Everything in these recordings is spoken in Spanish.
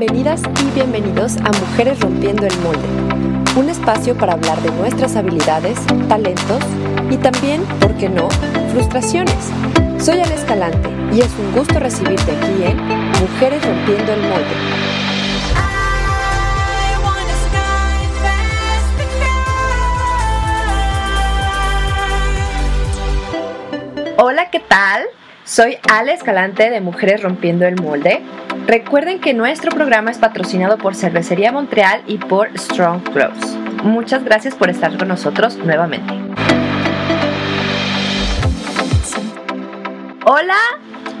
Bienvenidas y bienvenidos a Mujeres Rompiendo el Molde, un espacio para hablar de nuestras habilidades, talentos y también, ¿por qué no?, frustraciones. Soy Ale Escalante y es un gusto recibirte aquí en Mujeres Rompiendo el Molde. Hola, ¿qué tal? Soy Ale Escalante de Mujeres Rompiendo el Molde. Recuerden que nuestro programa es patrocinado por Cervecería Montreal y por Strong Grows. Muchas gracias por estar con nosotros nuevamente. Hola,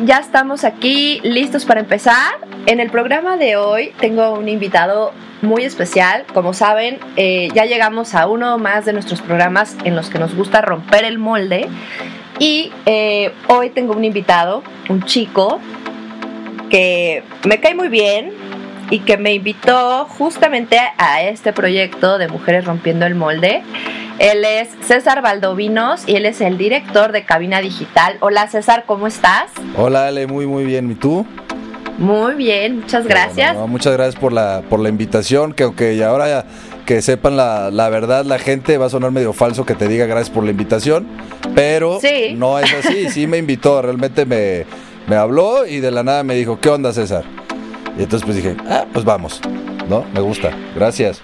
ya estamos aquí listos para empezar. En el programa de hoy tengo un invitado muy especial. Como saben, eh, ya llegamos a uno más de nuestros programas en los que nos gusta romper el molde. Y eh, hoy tengo un invitado, un chico, que me cae muy bien y que me invitó justamente a este proyecto de Mujeres Rompiendo el Molde. Él es César Valdovinos y él es el director de Cabina Digital. Hola César, ¿cómo estás? Hola Ale, muy muy bien. ¿Y tú? Muy bien, muchas gracias. muchas gracias por la, por la invitación, que aunque ahora ya que sepan la, la, verdad, la gente va a sonar medio falso que te diga gracias por la invitación, pero no es así, sí me invitó, realmente me, me habló y de la nada me dijo, ¿qué onda César? Y entonces pues dije, ah, pues vamos, ¿no? Me gusta, gracias.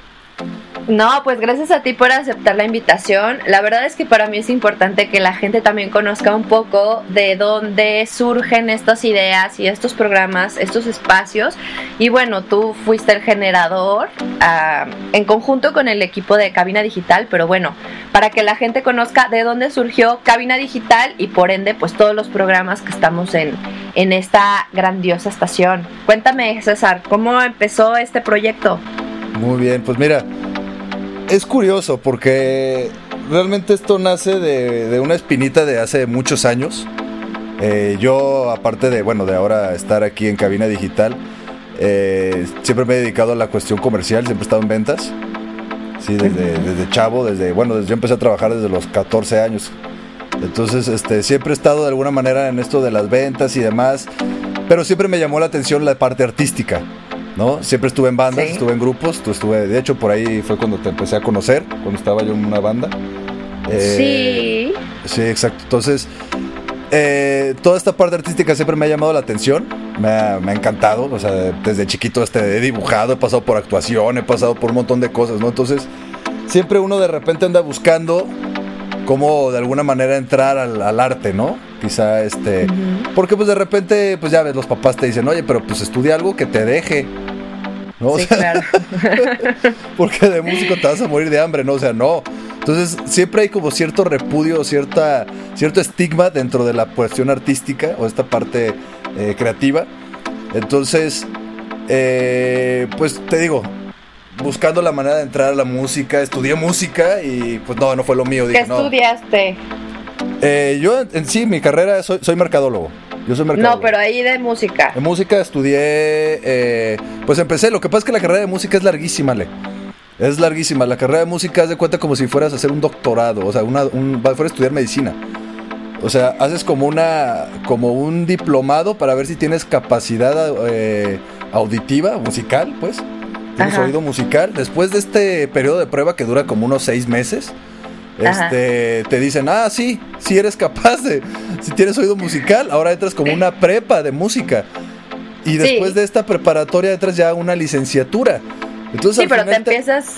No, pues gracias a ti por aceptar la invitación. La verdad es que para mí es importante que la gente también conozca un poco de dónde surgen estas ideas y estos programas, estos espacios. Y bueno, tú fuiste el generador ah, en conjunto con el equipo de Cabina Digital, pero bueno, para que la gente conozca de dónde surgió Cabina Digital y por ende pues todos los programas que estamos en, en esta grandiosa estación. Cuéntame César, ¿cómo empezó este proyecto? Muy bien, pues mira, es curioso porque realmente esto nace de, una espinita de hace muchos años. Eh, yo, aparte de, bueno, de ahora estar aquí en cabina digital, eh, siempre me he dedicado a la cuestión comercial, siempre he estado en ventas. Sí, desde, desde chavo, desde, bueno, desde, yo empecé a trabajar desde los 14 años. Entonces, este, siempre he estado de alguna manera en esto de las ventas y demás, pero siempre me llamó la atención la parte artística. ¿No? Siempre estuve en bandas, estuve en grupos, tú estuve, de hecho por ahí fue cuando te empecé a conocer, cuando estaba yo en una banda. Eh, sí. Sí, exacto. Entonces, eh, toda esta parte artística siempre me ha llamado la atención, me ha, encantado, o sea, desde chiquito este, he dibujado, he pasado por actuación, he pasado por un montón de cosas, ¿no? Entonces, siempre uno de repente anda buscando cómo de alguna manera entrar al, arte, ¿no? Quizá este... Porque pues de repente, pues ya ves, los papás te dicen, oye, pero pues estudia algo que te deje, sí, claro. porque de músico te vas a morir de hambre, ¿no? O sea, no. Entonces, siempre hay como cierto repudio, cierta, cierto estigma dentro de la cuestión artística o esta parte eh, creativa. Entonces, eh, pues te digo, buscando la manera de entrar a la música, estudié música y pues no, no fue lo mío. ¿Qué estudiaste? Eh, yo en sí, mi carrera, soy, soy mercadólogo. Yo soy No, pero ahí de música. En música estudié, eh, pues empecé, lo que pasa es que la carrera de música es larguísima, Le. Es larguísima. La carrera de música es de cuenta como si fueras a hacer un doctorado, o sea, una, un, fuera a estudiar medicina. O sea, haces como una, como un diplomado para ver si tienes capacidad eh, auditiva, musical, pues. Tienes oído musical. Después de este periodo de prueba que dura como unos seis meses, este, te dicen, ah, sí, sí eres capaz de, si tienes oído musical, ahora entras como una prepa de música. Y después de esta preparatoria entras ya una licenciatura. Entonces, sí, pero te, empiezas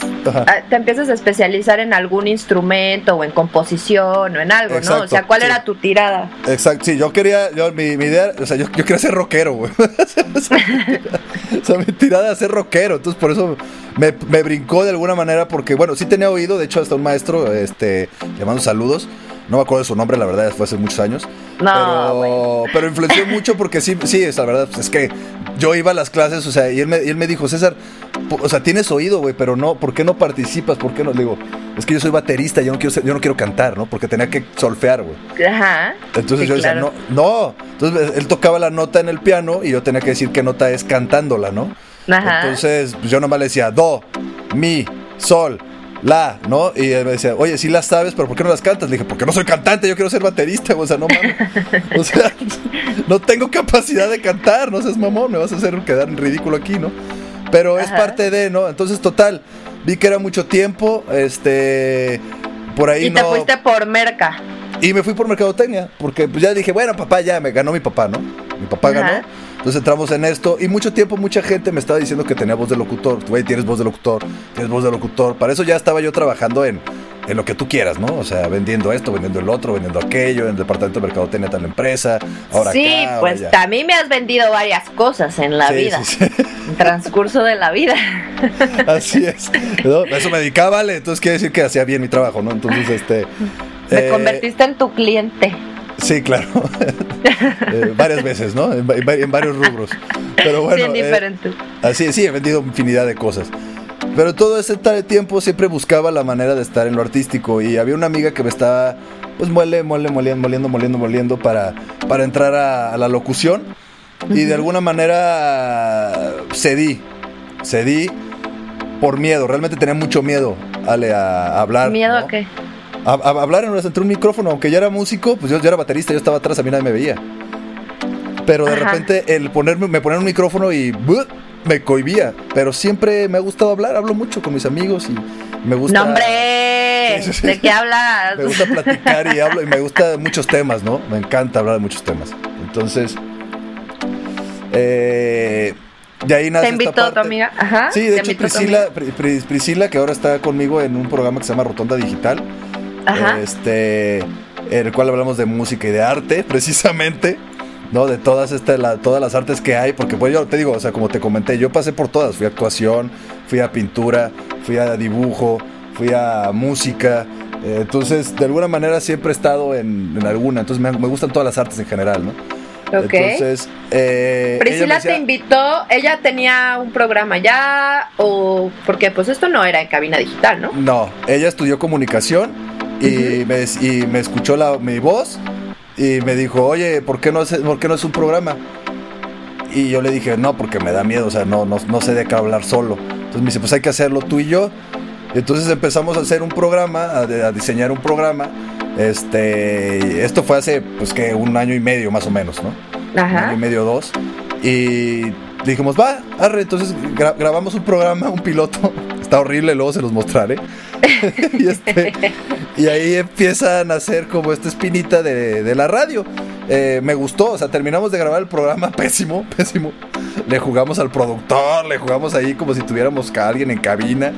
te empiezas a especializar en algún instrumento o en composición o en algo, ¿no? O sea, ¿cuál era tu tirada? Exacto, sí, yo quería, yo, mi, idea, o sea, yo, yo quería ser rockero, güey. o sea, mi tirada era ser rockero, entonces por eso me, me, brincó de alguna manera porque, bueno, sí tenía oído, de hecho hasta un maestro, este, llamando saludos, no me acuerdo de su nombre, la verdad, fue hace muchos años. No, pero, pero influenció mucho porque sí, sí, es la verdad, pues, es que yo iba a las clases, o sea, y él me, y él me dijo, César, o sea, tienes oído, güey, pero no, ¿por qué no participas? ¿Por qué no? Le digo, es que yo soy baterista, yo no quiero, yo no quiero cantar, ¿no? Porque tenía que solfear, güey. Ajá. Entonces yo decía, no, no. Entonces él tocaba la nota en el piano y yo tenía que decir qué nota es cantándola, ¿no? Entonces, pues yo nomás le decía do, mi, sol, la, ¿no? Y él me decía, oye, sí las sabes, pero ¿por qué no las cantas? Le dije, porque no soy cantante, yo quiero ser baterista, o sea, no mames. O sea, no tengo capacidad de cantar, no seas mamón, me vas a hacer quedar en ridículo aquí, ¿no? Pero es parte de, ¿no? Entonces, total, vi que era mucho tiempo, este, por ahí y no... te fuiste por Merca. Y me fui por mercadotecnia, porque pues ya dije, bueno, papá, ya me ganó mi papá, ¿no? Mi papá ganó. Entonces entramos en esto y mucho tiempo mucha gente me estaba diciendo que tenía voz de locutor. Güey, tienes voz de locutor, tienes voz de locutor. Para eso ya estaba yo trabajando en, en lo que tú quieras, ¿no? O sea, vendiendo esto, vendiendo el otro, vendiendo aquello, en el departamento de mercadotecnia tal empresa. Ahora sí, pues también me has vendido varias cosas en la vida. Sí, sí. En transcurso de la vida. Así es. Eso me dedicaba, vale. Entonces quiere decir que hacía bien mi trabajo, ¿no? Entonces, este. Me eh, convertiste en tu cliente. Sí, claro. Eh, varias veces, ¿no? En, varios rubros. Pero bueno. Sí, en eh, diferentes. así, sí, he vendido infinidad de cosas. Pero todo ese tiempo siempre buscaba la manera de estar en lo artístico. Y había una amiga que me estaba, pues, muele, muele, moliendo, moliendo, moliendo, moliendo para, para entrar a, la locución. Y de alguna manera cedí. Cedí por miedo. Realmente tenía mucho miedo, Ale, a, hablar. ¿Miedo a qué? A, hablar en, entre un micrófono, aunque ya era músico, pues yo ya era baterista, yo estaba atrás, a mí nadie me veía. Pero de repente el ponerme, me poner un micrófono y me cohibía. Pero siempre me ha gustado hablar, hablo mucho con mis amigos y me gusta. ¡Nombre! ¿De qué hablas? me gusta platicar y hablo y me gusta muchos temas, ¿no? Me encanta hablar de muchos temas. Entonces, eh, de ahí nace ¿Te invitó tu amiga? Ajá. Sí, de hecho Priscila, Priscila, que ahora está conmigo en un programa que se llama Rotonda Digital este, en el cual hablamos de música y de arte, precisamente. ¿no? De todas, este, todas las artes que hay, porque pues yo te digo, o sea, como te comenté, yo pasé por todas, fui a actuación, fui a pintura, fui a dibujo, fui a música, eh, entonces de alguna manera siempre he estado en, alguna, entonces me, gustan todas las artes en general, ¿no? Ok. Entonces, eh, Priscila te invitó, ella tenía un programa ya, o porque pues esto no era en cabina digital, ¿no? No, ella estudió comunicación y, me, y me escuchó la, mi voz y me dijo, oye, ¿por qué, no es, ¿por qué no es un programa? Y yo le dije, no, porque me da miedo, o sea, no, no, no sé de qué hablar solo. Entonces me dice, pues hay que hacerlo tú y yo. Entonces empezamos a hacer un programa, a, a, diseñar un programa. Este, esto fue hace, pues que un año y medio más o menos, ¿no? Ajá. Un año y medio, dos. Y dijimos, va, arre, entonces grabamos un programa, un piloto. Está horrible, luego se los mostraré. y, este, y ahí empieza a nacer como esta espinita de, la radio. Eh, me gustó, o sea, terminamos de grabar el programa pésimo, pésimo. Le jugamos al productor, le jugamos ahí como si tuviéramos a alguien en cabina.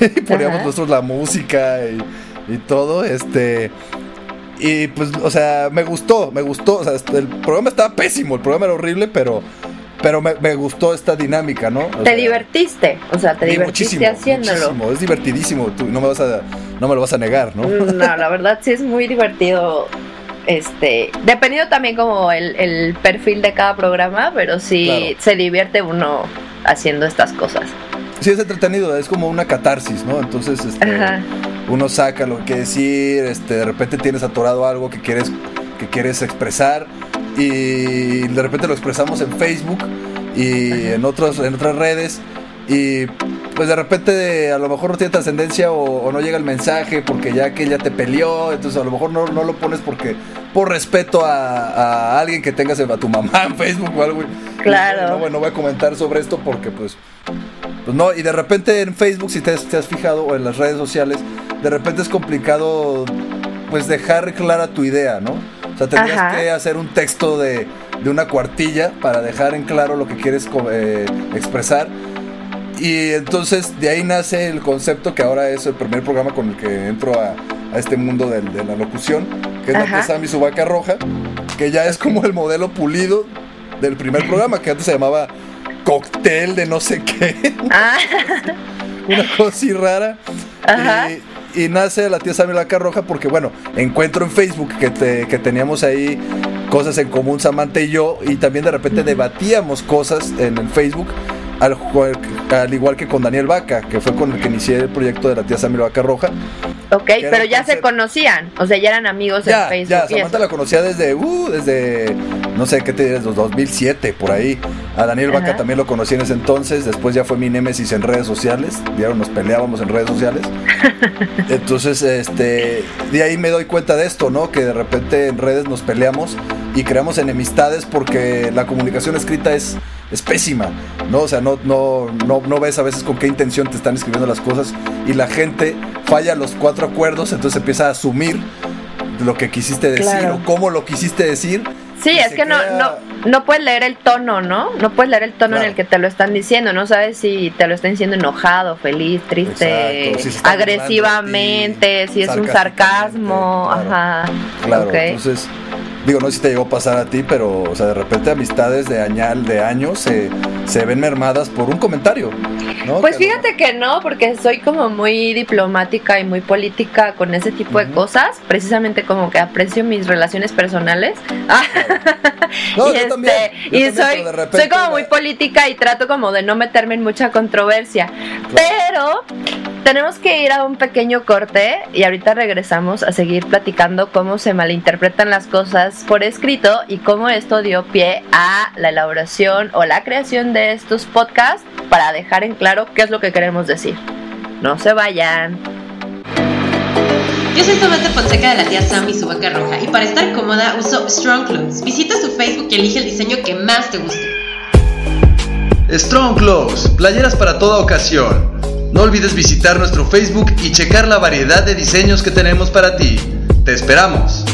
y poníamos nosotros la música y, y todo. Este. Y pues, o sea, me gustó, me gustó. O sea, el programa estaba pésimo, el programa era horrible, pero pero me, gustó esta dinámica, ¿no? te divertiste, o sea, te divertiste haciéndolo. Muchísimo, es divertidísimo, tú no me, vas a, no me lo vas a negar, ¿no? Mm, no, la verdad sí es muy divertido. Este, dependiendo también como el, perfil de cada programa, pero sí se divierte uno haciendo estas cosas. Sí, es entretenido, es como una catarsis, ¿no? Entonces, este, uno saca lo que decir, este, de repente tienes atorado algo que quieres, que quieres expresar y de repente lo expresamos en Facebook y en, otros, en otras redes y pues de repente a lo mejor no tiene trascendencia o, no llega el mensaje porque ya que ya te peleó, entonces a lo mejor no, no lo pones porque por respeto a, alguien que tengas a tu mamá en Facebook o algo. Claro. no, bueno, voy a comentar sobre esto porque pues, pues no, y de repente en Facebook si te, te has fijado o en las redes sociales, de repente es complicado pues dejar clara tu idea, ¿no? O sea, tendrías que hacer un texto de, una cuartilla para dejar en claro lo que quieres eh, expresar. Y entonces de ahí nace el concepto que ahora es el primer programa con el que entro a, este mundo de, la locución, que es la Sammy su vaca roja, que ya es como el modelo pulido del primer programa, que antes se llamaba Cóctel de no sé qué. Ah. Una cosa así rara. Ajá y nace la tía Sammy Laca Roja porque, bueno, encuentro en Facebook que, que teníamos ahí cosas en común Samantha y yo y también de repente debatíamos cosas en Facebook al, al, igual que con Daniel Vaca, que fue con el que inicié el proyecto de la tía Sammy Vaca Roja. Ok, pero ya se conocían, o sea, ya eran amigos ya, en Facebook. Ya, Samantha la conocía desde, uh, desde, no sé, ¿qué te diré? 2007, por ahí. A Daniel Vaca también lo conocí en ese entonces, después ya fue mi némesis en redes sociales, ya nos peleábamos en redes sociales. Entonces, este, de ahí me doy cuenta de esto, ¿no? Que de repente en redes nos peleamos y creamos enemistades porque la comunicación escrita es es pésima, ¿no? O sea, no, no, no, no ves a veces con qué intención te están escribiendo las cosas y la gente falla los cuatro acuerdos, entonces empieza a asumir lo que quisiste decir o cómo lo quisiste decir. Sí, es que no, no, no puedes leer el tono, ¿no? No puedes leer el tono en el que te lo están diciendo, no sabes si te lo están diciendo enojado, feliz, triste, agresivamente, si es un sarcasmo, ajá. Claro, entonces digo, no sé si te llegó a pasar a ti, pero, o sea, de repente amistades de añal, de años, se, se ven mermadas por un comentario. ¿no? Pues fíjate que no, porque soy como muy diplomática y muy política con ese tipo de cosas, precisamente como que aprecio mis relaciones personales. No, y, yo este, y soy, soy como muy política y trato como de no meterme en mucha controversia. Pero tenemos que ir a un pequeño corte y ahorita regresamos a seguir platicando cómo se malinterpretan las cosas por escrito y cómo esto dio pie a la elaboración o la creación de estos podcasts para dejar en claro qué es lo que queremos decir. No se vayan. Yo soy Tomás Fonseca de la tía Sam y su vaca roja y para estar cómoda uso Strong Clothes. Visita su Facebook y elige el diseño que más te guste. Strong Clothes, playeras para toda ocasión no olvides visitar nuestro Facebook y checar la variedad de diseños que tenemos para ti. ¡Te esperamos!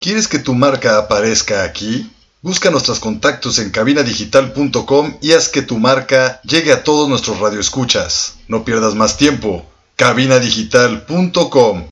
¿Quieres que tu marca aparezca aquí? Busca nuestros contactos en cabinadigital.com y haz que tu marca llegue a todos nuestros radioescuchas. No pierdas más tiempo. cabinadigital.com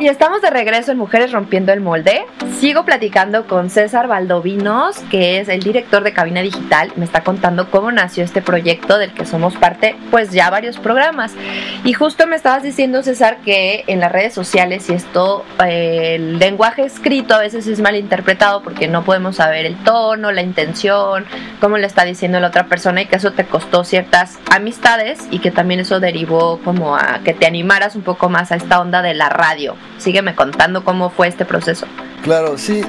Y estamos de regreso en Mujeres Rompiendo el Molde. Sigo platicando con César Valdovinos, que es el director de Cabina Digital. Me está contando cómo nació este proyecto del que somos parte, pues ya varios programas. Y justo me estabas diciendo, César, que en las redes sociales y esto, eh, el lenguaje escrito a veces es mal interpretado porque no podemos saber el tono, la intención, cómo le está diciendo la otra persona y que eso te costó ciertas amistades y que también eso derivó como a que te animaras un poco más a esta onda de la radio sígueme contando cómo fue este proceso. Claro, sí.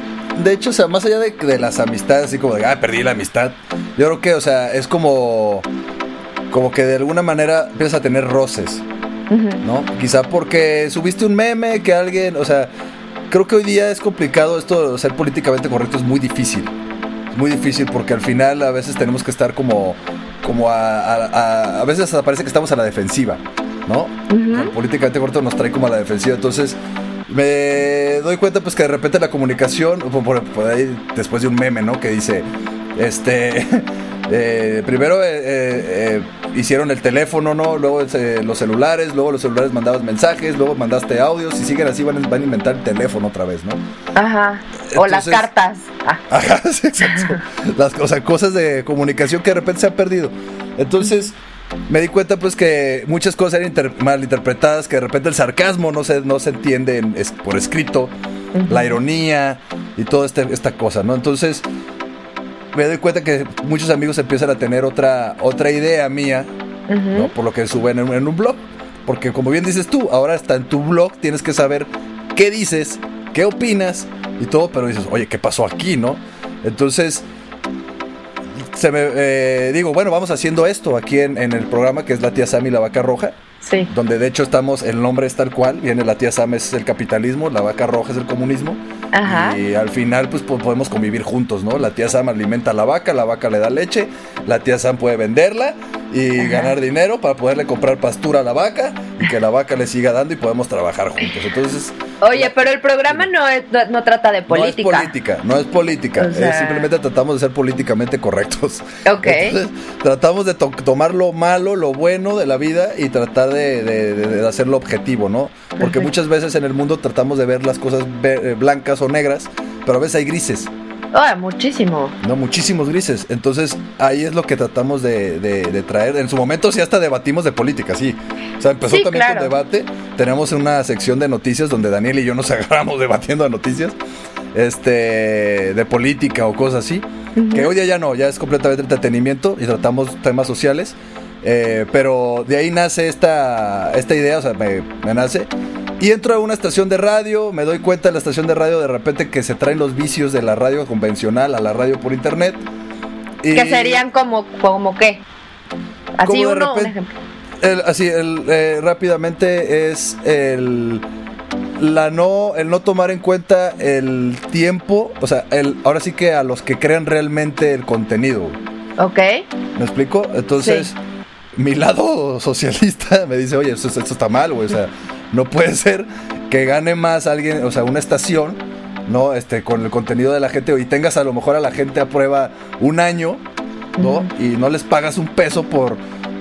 De hecho, o sea, más allá de, las amistades, así como de, ah, perdí la amistad, yo creo que, o sea, es como, como que de alguna manera empiezas a tener roces, ¿no? Quizá porque subiste un meme que alguien, o sea, creo que hoy día es complicado esto, ser políticamente correcto es muy difícil. Es muy difícil porque al final a veces tenemos que estar como, como a, a, a veces parece que estamos a la defensiva. ¿No? políticamente corto nos trae como a la defensiva. Entonces, me doy cuenta pues que de repente la comunicación, por, ahí después de un meme, ¿no? Que dice, este, eh, primero eh, eh, hicieron el teléfono, ¿no? Luego los celulares, luego los celulares mandabas mensajes, luego mandaste audios y siguen así, van, van a inventar el teléfono otra vez, ¿no? Ajá. o las cartas. Ah. Ajá, exacto. Las cosas, cosas de comunicación que de repente se han perdido. Entonces me di cuenta pues que muchas cosas eran mal interpretadas, que de repente el sarcasmo no se, no se entiende es, por escrito, la ironía y toda este, esta cosa, ¿no? Entonces me doy cuenta que muchos amigos empiezan a tener otra, otra idea mía, ¿no? Por lo que suben en, en un blog. Porque como bien dices tú, ahora está en tu blog, tienes que saber qué dices, qué opinas y todo, pero dices, oye, ¿qué pasó aquí, no? Entonces se me eh, digo, bueno, vamos haciendo esto aquí en, en, el programa que es la tía Sammy la vaca roja. Sí. Donde de hecho estamos, el nombre es tal cual, viene la tía Sam es el capitalismo, la vaca roja es el comunismo. Ajá. Y al final pues podemos convivir juntos, ¿no? La tía Sam alimenta a la vaca, la vaca le da leche, la tía Sam puede venderla y ganar dinero para poderle comprar pastura a la vaca y que la vaca le siga dando y podemos trabajar juntos. Entonces... Oye, pero el programa no, no, trata de política. No es política, no es política. simplemente tratamos de ser políticamente correctos. Ok. tratamos de tomar lo malo, lo bueno de la vida y tratar de, de, hacerlo objetivo, ¿no? Porque muchas veces en el mundo tratamos de ver las cosas eh, blancas o negras, pero a veces hay grises. Ah, muchísimo. No, muchísimos grises. Entonces, ahí es lo que tratamos de, traer. En su momento sí hasta debatimos de política, sí. O sea, empezó también con debate. Tenemos una sección de noticias donde Daniel y yo nos agarramos debatiendo de noticias. este, de política o cosas así. Que hoy día ya no, ya es completamente entretenimiento y tratamos temas sociales. Eh, pero de ahí nace esta, esta idea, o sea, me, me nace. Y entro a una estación de radio, me doy cuenta de la estación de radio de repente que se traen los vicios de la radio convencional a la radio por internet. Y que serían como, como qué? Así uno, un ejemplo. así, el, eh, rápidamente es el la no, el no tomar en cuenta el tiempo, o sea, el, ahora sí que a los que crean realmente el contenido. Ok. ¿Me explico? Entonces, mi lado socialista me dice, oye, esto, esto está mal, güey, o sea, no puede ser que gane más alguien, o sea, una estación, ¿no? Este, con el contenido de la gente, y tengas a lo mejor a la gente a prueba un año, ¿no? Y no les pagas un peso por,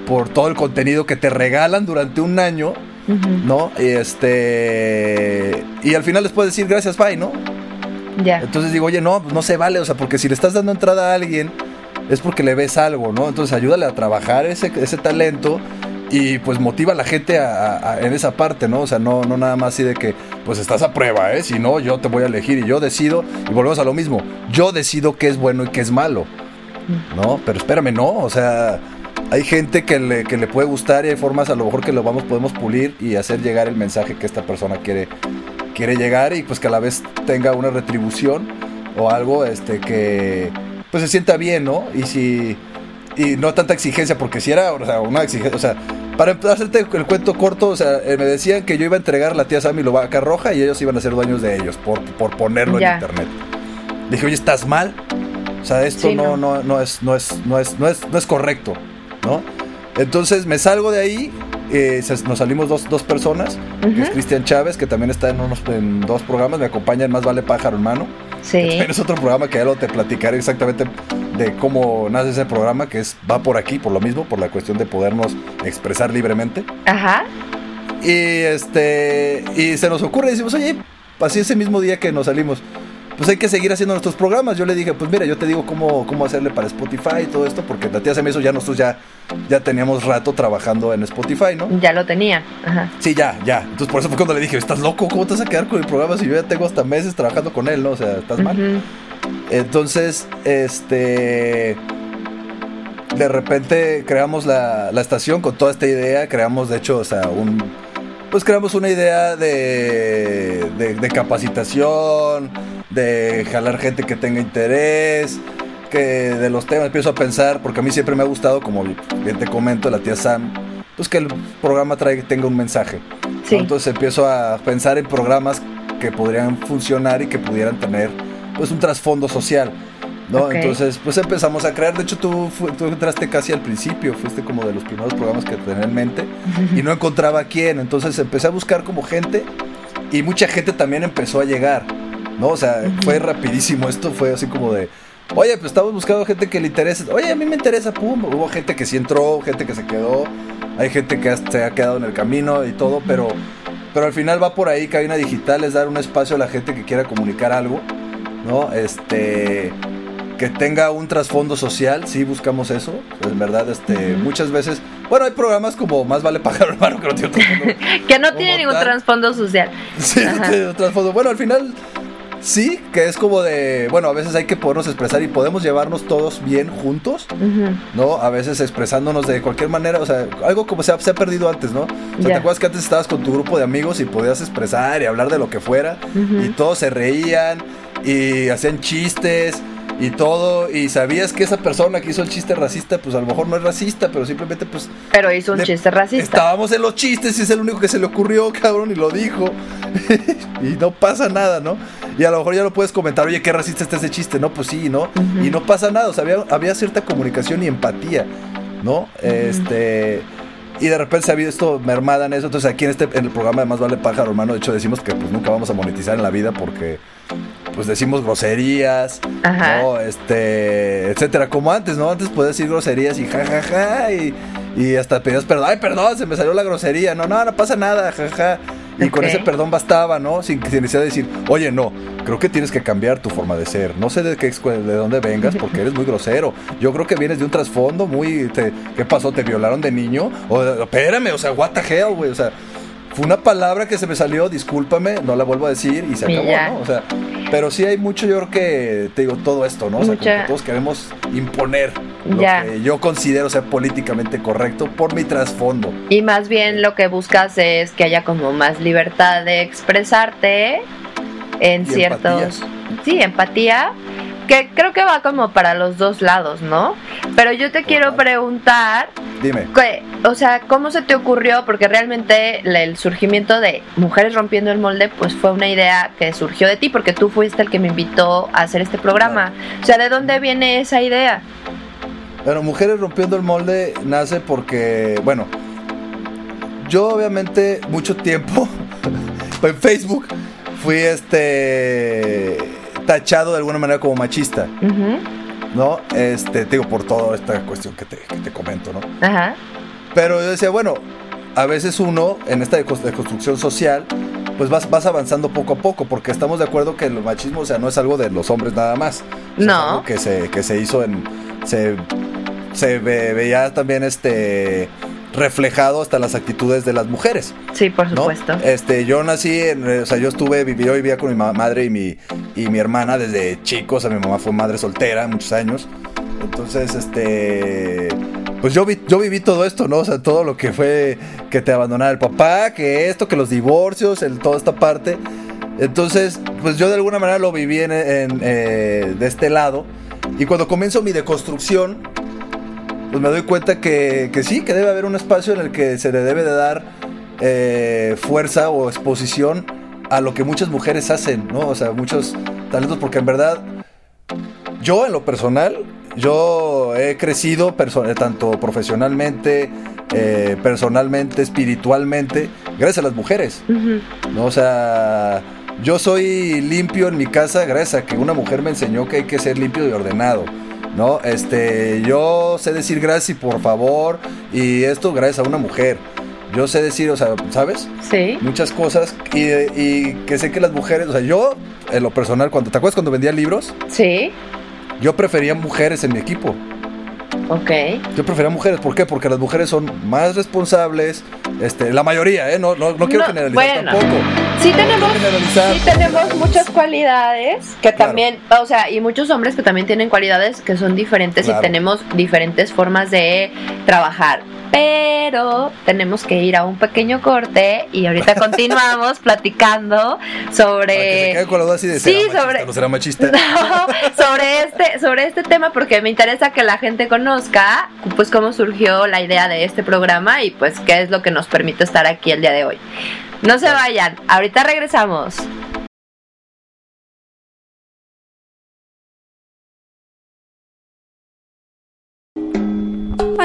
por todo el contenido que te regalan durante un año ¿no? Y este. Y al final les puedes decir gracias, bye, ¿no? Ya. Entonces digo, oye, no, pues no se vale, o sea, porque si le estás dando entrada a alguien, es porque le ves algo, ¿no? Entonces ayúdale a trabajar ese, ese talento y pues motiva a la gente en esa parte, ¿no? O sea, no, no nada más así de que, pues estás a prueba, ¿eh? Si no, yo te voy a elegir y yo decido, y volvemos a lo mismo, yo decido qué es bueno y qué es malo, ¿no? Pero espérame, no, o sea, hay gente que le, que le puede gustar y hay formas a lo mejor que lo vamos, podemos pulir y hacer llegar el mensaje que esta persona quiere, quiere llegar y pues que a la vez tenga una retribución o algo este que pues se sienta bien, ¿no? Y si y no tanta exigencia, porque si era o sea, una exigencia, o sea, para hacerte el cuento corto, o sea, eh, me decían que yo iba a entregar la tía Sammy lo vaca roja y ellos iban a ser dueños de ellos por, por ponerlo en internet. Dije, oye, estás mal. O sea, esto no, no. No, es, no, es, no, es, no, es, no es correcto. ¿no? Entonces me salgo de ahí, eh, nos salimos dos, dos personas, que es Cristian Chávez, que también está en, unos, en dos programas, me acompaña en Más Vale Pájaro Hermano. Sí. es otro programa que ya lo te platicaré exactamente de cómo nace ese programa, que es va por aquí, por lo mismo, por la cuestión de podernos expresar libremente. Ajá. Y este y se nos ocurre, decimos, oye, así ese mismo día que nos salimos, pues hay que seguir haciendo nuestros programas. Yo le dije, pues mira, yo te digo cómo, cómo hacerle para Spotify y todo esto, porque la tía se me hizo ya nosotros ya, ya teníamos rato trabajando en Spotify, ¿no? Ya lo tenía, ajá. Sí, ya, ya. Entonces por eso fue cuando le dije, ¿estás loco? ¿Cómo te vas a quedar con el programa si yo ya tengo hasta meses trabajando con él, ¿no? O sea, estás mal. Entonces, este de repente creamos la, la, estación con toda esta idea, creamos de hecho, o sea, un pues creamos una idea de, de capacitación, de jalar gente que tenga interés, que de los temas empiezo a pensar, porque a mí siempre me ha gustado, como bien te comento, la tía Sam, pues que el programa trae, tenga un mensaje. Entonces empiezo a pensar en programas que podrían funcionar y que pudieran tener pues un trasfondo social. ¿no? Entonces, pues empezamos a crear. De hecho, tú, tú entraste casi al principio, fuiste como de los primeros programas que tenía en mente y no encontraba a quién. Entonces empecé a buscar como gente y mucha gente también empezó a llegar. ¿No? O sea, fue rapidísimo. Esto fue así como de, oye, pues estamos buscando gente que le interese. Oye, a mí me interesa, pum. Hubo gente que sí entró, gente que se quedó. Hay gente que se ha quedado en el camino y todo, pero, pero al final va por ahí, cabina digital, es dar un espacio a la gente que quiera comunicar algo, ¿no? Este que tenga un trasfondo social, sí buscamos eso, en verdad, este, muchas veces, bueno, hay programas como Más vale pájaro hermano que no tiene trasfondo. que no tiene ningún trasfondo social. Sí, no tiene un trasfondo. Bueno, al final Sí, que es como de, bueno, a veces hay que podernos expresar y podemos llevarnos todos bien juntos, ¿no? A veces expresándonos de cualquier manera, o sea, algo como se ha, se ha perdido antes, ¿no? O sea, ¿te acuerdas que antes estabas con tu grupo de amigos y podías expresar y hablar de lo que fuera? Y todos se reían y hacían chistes y todo, y sabías que esa persona que hizo el chiste racista, pues a lo mejor no es racista, pero simplemente pues... Pero hizo un chiste racista. Estábamos en los chistes y es el único que se le ocurrió, cabrón, y lo dijo. y no pasa nada, ¿no? Y a lo mejor ya lo puedes comentar, oye, qué racista está ese chiste, ¿no? Pues sí, ¿no? Y no pasa nada, o sea, había, cierta comunicación y empatía, ¿no? Este... Y de repente se ha visto esto mermada en eso. Entonces aquí en este en el programa de Más Vale Pájaro, hermano, de hecho decimos que pues nunca vamos a monetizar en la vida porque pues decimos groserías, ¿no? Este, etcétera, como antes, ¿no? Antes podías decir groserías y jajaja ja, ja, y, y, hasta pedías perdón, ay, perdón, se me salió la grosería, no, no, no pasa nada, jajaja. Y con ese perdón bastaba, ¿no? Sin, sin necesidad de decir, oye, no, creo que tienes que cambiar tu forma de ser. No sé de qué de dónde vengas porque eres muy grosero. Yo creo que vienes de un trasfondo muy... ¿Qué pasó? ¿Te violaron de niño? O, espérame, o sea, what the hell, güey. O sea, fue una palabra que se me salió, discúlpame, no la vuelvo a decir y se acabó, ¿no? O sea, pero sí hay mucho, yo creo que, te digo, todo esto, ¿no? O sea, que todos queremos imponer lo que yo considero ser políticamente correcto por mi trasfondo. Y más bien lo que buscas es que haya como más libertad de expresarte en ciertos... Sí, empatía que creo que va como para los dos lados, ¿no? Pero yo te quiero preguntar, dime, o sea, ¿cómo se te ocurrió? Porque realmente el surgimiento de Mujeres rompiendo el molde, pues fue una idea que surgió de ti, porque tú fuiste el que me invitó a hacer este programa. O sea, ¿de dónde viene esa idea? Bueno, Mujeres rompiendo el molde nace porque, bueno, yo obviamente mucho tiempo en Facebook fui este tachado de alguna manera como machista. ¿No? Este, digo, por toda esta cuestión que te, comento, ¿no? Ajá. Pero yo decía, bueno, a veces uno, en esta de construcción social, pues vas, vas avanzando poco a poco, porque estamos de acuerdo que el machismo, o sea, no es algo de los hombres nada más. no. que se, que se hizo en. Se, se veía también este reflejado hasta las actitudes de las mujeres. Sí, por supuesto. Este, yo nací, en, o sea, yo estuve, yo vivía con mi madre y mi, y mi hermana desde chico, o sea, mi mamá fue madre soltera muchos años. Entonces, este, pues yo, vi, yo viví todo esto, ¿no? O sea, todo lo que fue que te abandonara el papá, que esto, que los divorcios, el, toda esta parte. Entonces, pues yo de alguna manera lo viví en, eh, de este lado. Y cuando comienzo mi deconstrucción, pues me doy cuenta que, que, sí, que debe haber un espacio en el que se le debe de dar eh, fuerza o exposición a lo que muchas mujeres hacen, ¿no? O sea, muchos talentos, porque en verdad, yo en lo personal, yo he crecido tanto profesionalmente, eh, personalmente, espiritualmente, gracias a las mujeres, ¿no? O sea, yo soy limpio en mi casa gracias a que una mujer me enseñó que hay que ser limpio y ordenado. ¿No? Este, yo sé decir gracias y por favor, y esto gracias a una mujer. Yo sé decir, o sea, ¿sabes? Sí. Muchas cosas y, que sé que las mujeres, o sea, yo, en lo personal, cuando, ¿te acuerdas cuando vendía libros? Sí. Yo prefería mujeres en mi equipo. Ok. Yo prefería mujeres, ¿por qué? Porque las mujeres son más responsables, este, la mayoría, ¿eh? No, no, quiero generalizar tampoco. Sí tenemos, sí tenemos muchas cualidades que también, o sea, y muchos hombres que también tienen cualidades que son diferentes y tenemos diferentes formas de trabajar pero tenemos que ir a un pequeño corte y ahorita continuamos platicando sobre sí, sobre machista. sobre este sobre este tema porque me interesa que la gente conozca pues cómo surgió la idea de este programa y pues qué es lo que nos permite estar aquí el día de hoy. No se vayan, ahorita regresamos.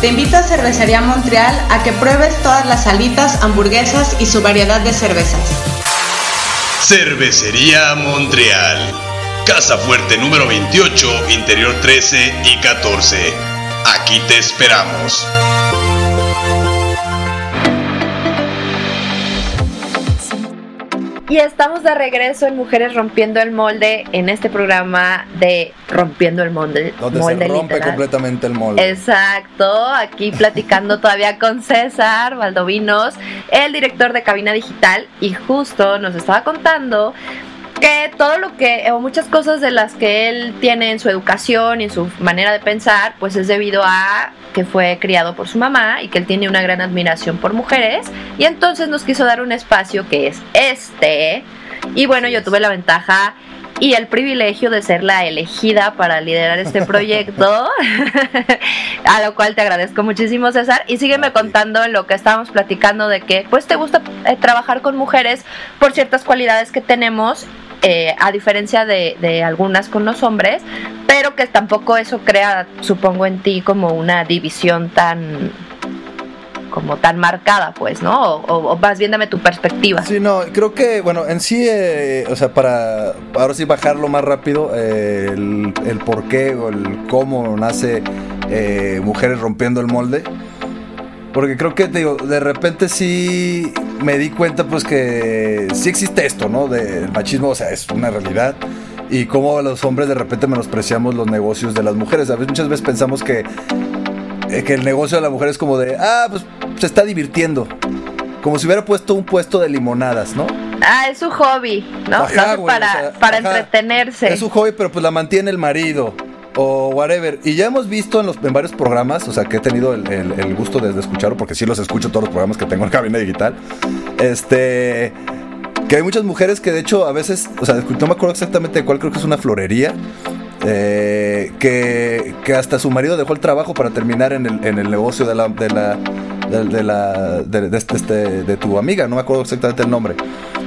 te invito a Cervecería Montreal a que pruebes todas las salitas, hamburguesas y su variedad de cervezas. Cervecería Montreal. Casa Fuerte número 28, Interior 13 y 14. Aquí te esperamos. Y estamos de regreso en Mujeres Rompiendo el Molde en este programa de Rompiendo el Molde. Donde se rompe completamente el molde. Exacto, aquí platicando todavía con César Valdovinos, el director de Cabina Digital, y justo nos estaba contando que todo lo que, o muchas cosas de las que él tiene en su educación y en su manera de pensar, pues es debido a que fue criado por su mamá y que él tiene una gran admiración por mujeres. Y entonces nos quiso dar un espacio que es este, Y bueno, yo tuve la ventaja y el privilegio de ser la elegida para liderar este proyecto, a lo cual te agradezco muchísimo César. Y sígueme contando en lo que estábamos platicando de que pues te gusta eh, trabajar con mujeres por ciertas cualidades que tenemos. Eh, a diferencia de, de algunas con los hombres, pero que tampoco eso crea, supongo, en ti como una división tan como tan marcada, pues, ¿no? O, más bien dame tu perspectiva. Sí, no, creo que, bueno, en sí, eh, o sea, para ahora sí bajarlo más rápido, eh, el, el, por qué o el cómo nace eh, Mujeres Rompiendo el Molde. Porque creo que, digo, de repente sí me di cuenta, pues, que sí existe esto, ¿no? Del machismo, o sea, es una realidad y cómo los hombres de repente menospreciamos los negocios de las mujeres. A veces, muchas veces pensamos que eh, que el negocio de la mujer es como de, ah, pues se está divirtiendo. Como si hubiera puesto un puesto de limonadas, ¿no? Ah, es su hobby, ¿no? para, para entretenerse. Es su hobby, pero pues la mantiene el marido o whatever. Y ya hemos visto en, los, en varios programas, o sea, que he tenido el, gusto de, escucharlo, porque sí los escucho todos los programas que tengo en cabina digital. Este. Que hay muchas mujeres que de hecho a veces, o sea, no me acuerdo exactamente de cuál, creo que es una florería eh, que, que, hasta su marido dejó el trabajo para terminar en el, en el negocio de la de, la de, este, este, de, tu amiga, no me acuerdo exactamente el nombre.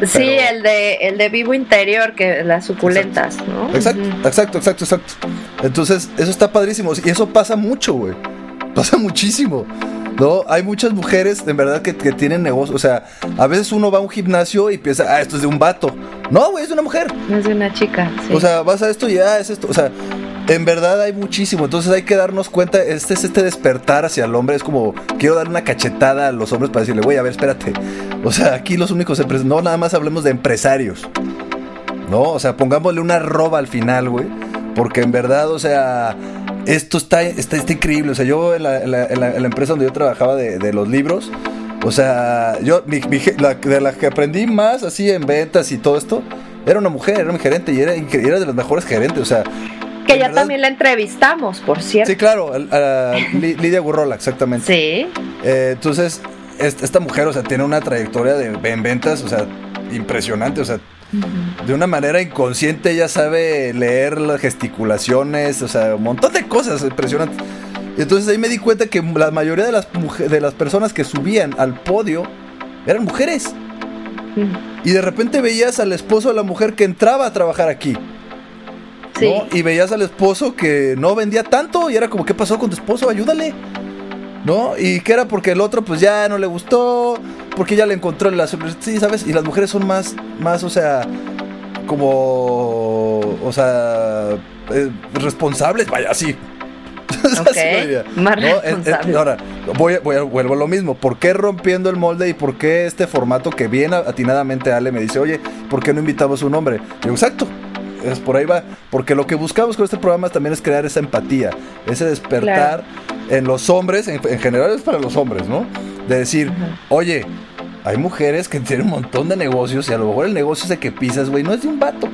Sí, el de el de vivo interior, que las suculentas, ¿no? Exacto, exacto, exacto, exacto. Entonces, eso está padrísimo. Y eso pasa mucho, güey. Pasa muchísimo. ¿No? Hay muchas mujeres, en verdad, que, tienen negocio. O sea, a veces uno va a un gimnasio y piensa, ah, esto es de un vato. No, güey, es de una mujer. Es de una chica. O sea, vas a esto y ya es esto. O sea, en verdad hay muchísimo. Entonces hay que darnos cuenta. Este es este despertar hacia el hombre. Es como, quiero dar una cachetada a los hombres para decirle, güey, a ver, espérate. O sea, aquí los únicos empresarios. No, nada más hablemos de empresarios. ¿No? O sea, pongámosle una roba al final, güey. Porque en verdad, o sea esto está, está, increíble. O sea, yo en la, empresa donde yo trabajaba de, los libros, o sea, yo, de la que aprendí más así en ventas y todo esto, era una mujer, era mi gerente y era, era de los mejores gerentes, o sea. Que ya también la entrevistamos, por cierto. Sí, claro, Lidia Gurrola, exactamente. Sí. Eh, entonces, esta mujer, o sea, tiene una trayectoria de, en ventas, o sea, impresionante, o sea, de una manera inconsciente ella sabe leer las gesticulaciones, o sea, un montón de cosas impresionantes. Entonces ahí me di cuenta que la mayoría de las, de las personas que subían al podio eran mujeres. Y de repente veías al esposo de la mujer que entraba a trabajar aquí. Y veías al esposo que no vendía tanto y era como, ¿qué pasó con tu esposo? Ayúdale. ¿No? Y que era porque el otro pues ya no le gustó, porque ya le encontró la sí, ¿sabes? Y las mujeres son más, más, o sea, como, o sea, eh, responsables, vaya, así. Okay. Más ahora, voy, voy a, vuelvo a lo mismo. ¿Por qué rompiendo el molde y por qué este formato que bien atinadamente Ale me dice, oye, ¿por qué no invitamos a un hombre? Yo, exacto, es por ahí va, porque lo que buscamos con este programa también es crear esa empatía, ese despertar en los hombres, en, general es para los hombres, ¿no? De decir, oye, hay mujeres que tienen un montón de negocios y a lo mejor el negocio ese que pisas, güey, no es de un vato.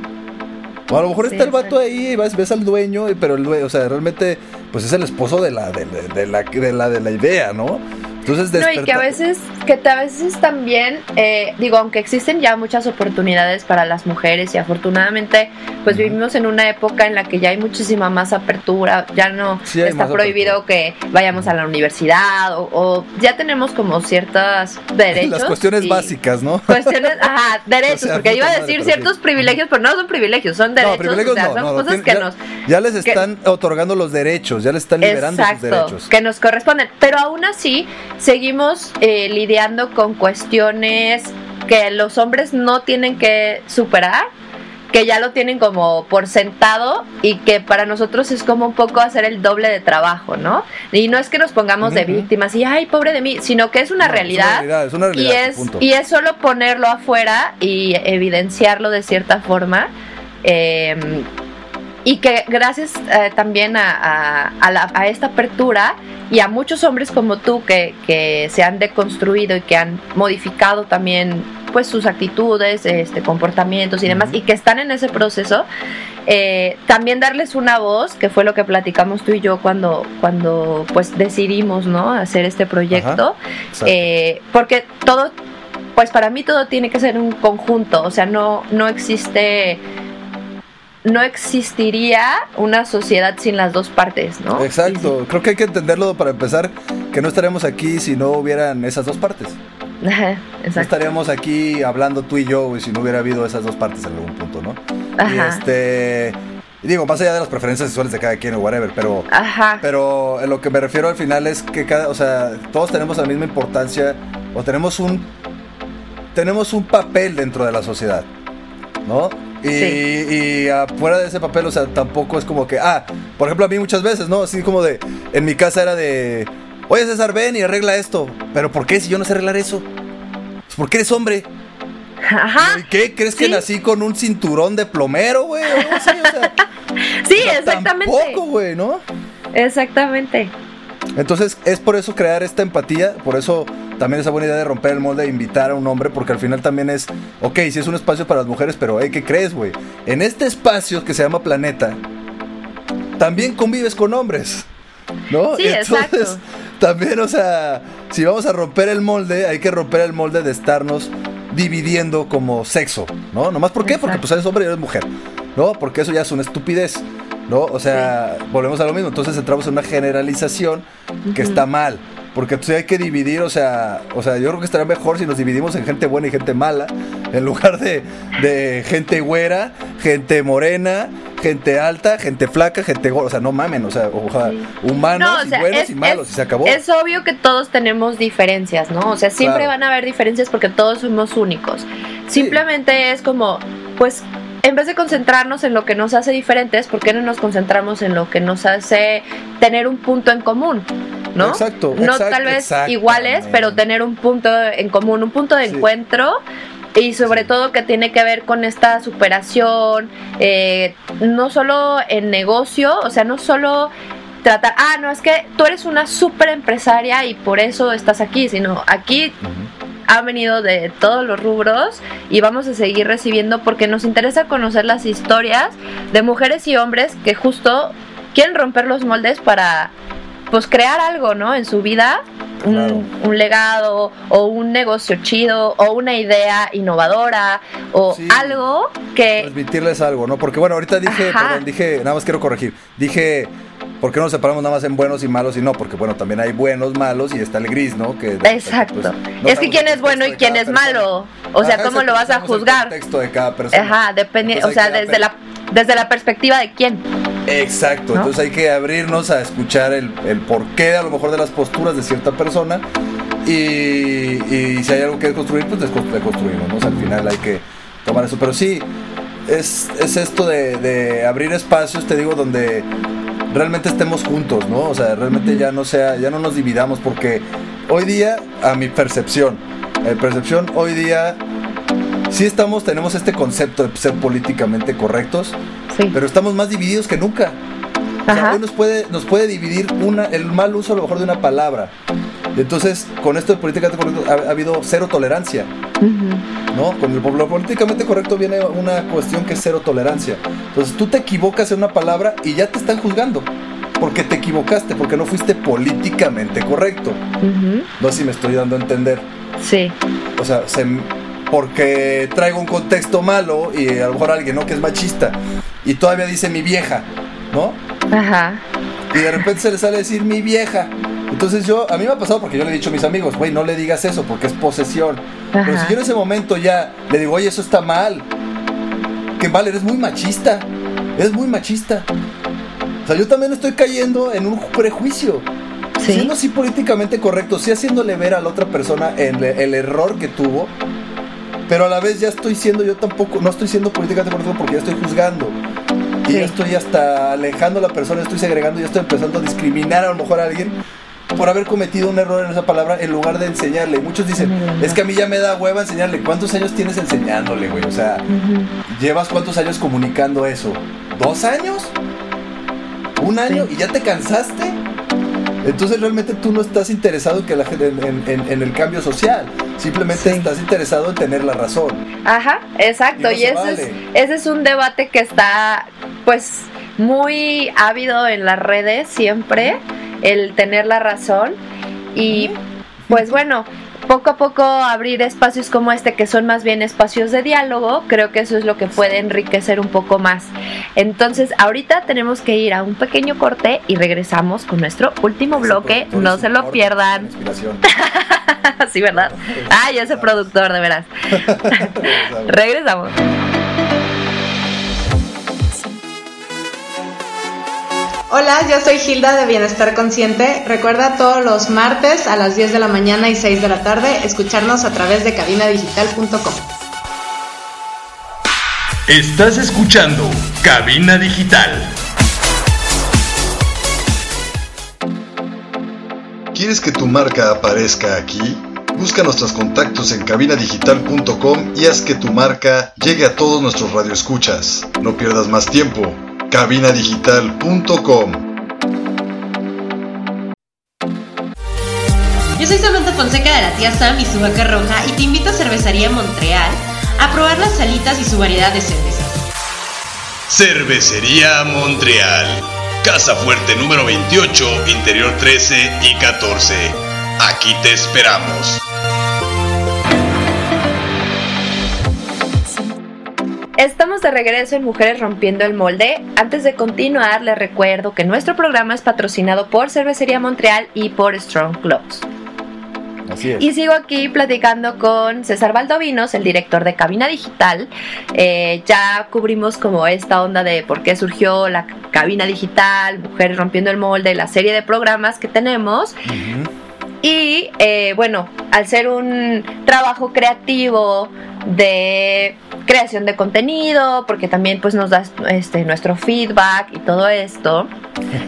O a lo mejor está el vato ahí y ves, ves al dueño, pero el dueño, o sea, realmente, pues es el esposo de la, de, la, de la, de la idea, ¿no? Entonces, no, y que a veces, que a veces también, eh, digo, aunque existen ya muchas oportunidades para las mujeres y afortunadamente, pues vivimos en una época en la que ya hay muchísima más apertura, ya no está prohibido que vayamos a la universidad o, ya tenemos como ciertos derechos. Las cuestiones básicas, ¿no? Cuestiones, ajá, derechos, porque iba a decir ciertos privilegios, pero no son privilegios, son derechos. No, privilegios no, son cosas que ya, nos... Ya les están otorgando los derechos, ya les están liberando sus derechos. que nos corresponden, pero aún así seguimos eh, lidiando con cuestiones que los hombres no tienen que superar que ya lo tienen como por sentado y que para nosotros es como un poco hacer el doble de trabajo, ¿no? Y no es que nos pongamos de víctimas y ay, pobre de mí, sino que es una, realidad, y es y es solo ponerlo afuera y evidenciarlo de cierta forma. Eh, y que gracias eh, también a, a, esta apertura y a muchos hombres como tú que, que, se han deconstruido y que han modificado también pues sus actitudes, este, comportamientos y demás, y que están en ese proceso, eh, también darles una voz, que fue lo que platicamos tú y yo cuando, cuando pues decidimos ¿no? hacer este proyecto, eh, porque todo pues para mí todo tiene que ser un conjunto, o sea, no, no existe no existiría una sociedad sin las dos partes, ¿no? Exacto, creo que hay que entenderlo para empezar, que no estaríamos aquí si no hubieran esas dos partes. Ajá, No exacto. estaríamos aquí hablando tú y yo, güey, si no hubiera habido esas dos partes en algún punto, ¿no? Y Ajá. este, digo, más allá de las preferencias sexuales de cada quien o whatever, pero Ajá. Pero en lo que me refiero al final es que cada, o sea, todos tenemos la misma importancia o tenemos un tenemos un papel dentro de la sociedad, ¿no? Y, Sí. y afuera de ese papel, o sea, tampoco es como que, ah, por ejemplo, a mí muchas veces, ¿no? Así como de, en mi casa era de, oye César, ven y arregla esto. Pero ¿por qué si yo no sé arreglar eso? Pues porque eres hombre. Ajá. ¿Y qué? ¿Crees que Sí. nací con un cinturón de plomero, güey? O algo así, o sea, Sí, o sea, exactamente. Tampoco, güey, ¿no? Exactamente. Entonces es por eso crear esta empatía, por eso también esa buena idea de romper el molde e invitar a un hombre, porque al final también es, ok, sí es un espacio para las mujeres, pero hey, ¿qué crees, güey? En este espacio que se llama planeta, también convives con hombres, ¿no? Sí, exacto. también, o sea, si vamos a romper el molde, hay que romper el molde de estarnos dividiendo como sexo, ¿no? ¿Nomás por qué? Porque pues eres hombre y eres mujer, ¿no? Porque eso ya es una estupidez, ¿no? O sea, volvemos a lo mismo, entonces entramos en una generalización que está mal. Porque entonces hay que dividir, o sea, o sea, yo creo que estaría mejor si nos dividimos en gente buena y gente mala, en lugar de, de gente güera, gente morena, gente alta, gente flaca, gente gorda. O sea, no mamen, o sea, o sea, Sí. humanos No, o sea, y buenos es- y malos, es- y se acabó. Es obvio que todos tenemos diferencias, ¿no? O sea, siempre Claro. van a haber diferencias porque todos somos únicos. Simplemente es como, pues, en vez de concentrarnos en lo que nos hace diferentes, ¿por qué no nos concentramos en lo que nos hace tener un punto en común? ¿No? Exacto, No tal vez iguales, pero tener un punto en común, un punto de Sí. encuentro. Y sobre todo que tiene que ver con esta superación, eh, no solo en negocio, o sea, no solo tratar, ah, no, es que tú eres una super empresaria y por eso estás aquí, sino aquí. Han venido de todos los rubros y vamos a seguir recibiendo porque nos interesa conocer las historias de mujeres y hombres que justo quieren romper los moldes para pues crear algo, ¿no? En su vida, un, Claro. un legado o un negocio chido o una idea innovadora o Sí. algo que Transmitirles algo, ¿no? Porque bueno, ahorita dije, Ajá. perdón, dije, nada más quiero corregir. Dije, ¿por qué no nos separamos nada más en buenos y malos y no? Porque bueno, también hay buenos, malos y está el gris, ¿no? Que Exacto. pues, no es que quién el es bueno y quién es malo. O sea, Ajá, ¿cómo lo vas a el juzgar? contexto de cada persona. Ajá, depende, o sea, desde la desde la perspectiva de quién. Exacto, ¿No? entonces hay que abrirnos a escuchar el, el porqué a lo mejor de las posturas de cierta persona y, y si hay algo que construir, pues deconstruimos, ¿no? O sea, al final hay que tomar eso. Pero sí, es, es esto de, de abrir espacios, te digo, donde realmente estemos juntos, ¿no? O sea, realmente ya no sea, ya no nos dividamos, porque hoy día, a mi percepción, a mi percepción, hoy día sí estamos, tenemos este concepto de ser políticamente correctos, Sí. pero estamos más divididos que nunca. O sea, Ajá. hoy nos puede, nos puede dividir una, el mal uso a lo mejor de una palabra. Y entonces, con esto de políticamente correcto, ha, ha habido cero tolerancia, Ujú. ¿No? Con el, lo políticamente correcto viene una cuestión que es cero tolerancia. Entonces, tú te equivocas en una palabra y ya te están juzgando. Porque te equivocaste, porque no fuiste políticamente correcto. No sé si me estoy dando a entender. Sí. O sea, se- porque traigo un contexto malo y a lo mejor alguien, ¿no? Que es machista. Y todavía dice mi vieja, ¿no? Ajá. Y de repente se le sale a decir mi vieja. Entonces yo, a mí me ha pasado porque yo le he dicho a mis amigos, güey, no le digas eso porque es posesión. Pero Ajá. si yo en ese momento ya le digo, oye, eso está mal. Que mal, eres muy machista. Eres muy machista. O sea, yo también estoy cayendo en un prejuicio. Sí. Siendo así políticamente correcto, sí haciéndole ver a la otra persona el, el error que tuvo, pero a la vez ya estoy siendo yo tampoco, no estoy siendo políticamente correcto porque ya estoy juzgando. Y Sí. ya estoy hasta alejando a la persona, estoy segregando, ya estoy empezando a discriminar a lo mejor a alguien por haber cometido un error en esa palabra en lugar de enseñarle. Muchos dicen, es que a mí ya me da hueva enseñarle. ¿Cuántos años tienes enseñándole, güey? O sea. ¿llevas cuántos años comunicando eso? ¿Dos años? ¿Un año? Sí. ¿Y ya te cansaste? Entonces realmente tú no estás interesado en, que la gente, en, en- en- en el cambio social. Simplemente Sí. estás interesado en tener la razón. Ajá, exacto. Y no es, ese es un debate que está, pues, muy ávido en las redes siempre, el tener la razón. Y, pues bueno, poco a poco abrir espacios como este que son más bien espacios de diálogo, creo que eso es lo que puede enriquecer un poco más. Entonces, ahorita tenemos que ir a un pequeño corte y regresamos con nuestro último bloque, no se lo pierdan. sí, ¿verdad? Ay, ese productor, de veras. regresamos. Hola, yo soy Hilda de Bienestar Consciente. Recuerda todos los martes a las 10 de la mañana y 6 de la tarde escucharnos a través de cabinadigital.com. Estás escuchando Cabina Digital. ¿Quieres que tu marca aparezca aquí? Busca nuestros contactos en cabinadigital.com y haz que tu marca llegue a todos nuestros radioescuchas. No pierdas más tiempo cabinadigital.com. Yo soy Samantha Fonseca de la tía Sam y su vaca roja y te invito a Cervecería Montreal a probar las salitas y su variedad de cervezas. Cervecería Montreal. Casa Fuerte número 28, Interior 13 y 14. Aquí te esperamos. Estamos de regreso en Mujeres Rompiendo el Molde. Antes de continuar, les recuerdo que nuestro programa es patrocinado por Cervecería Montreal y por Strong Clubs. Así es. Y sigo aquí platicando con César Valdovinos, el director de Cabina Digital. Eh, ya cubrimos como esta onda de por qué surgió la cabina digital, Mujeres Rompiendo el Molde, la serie de programas que tenemos. Y eh, bueno, al ser un trabajo creativo de creación de contenido, porque también pues nos das este, nuestro feedback y todo esto,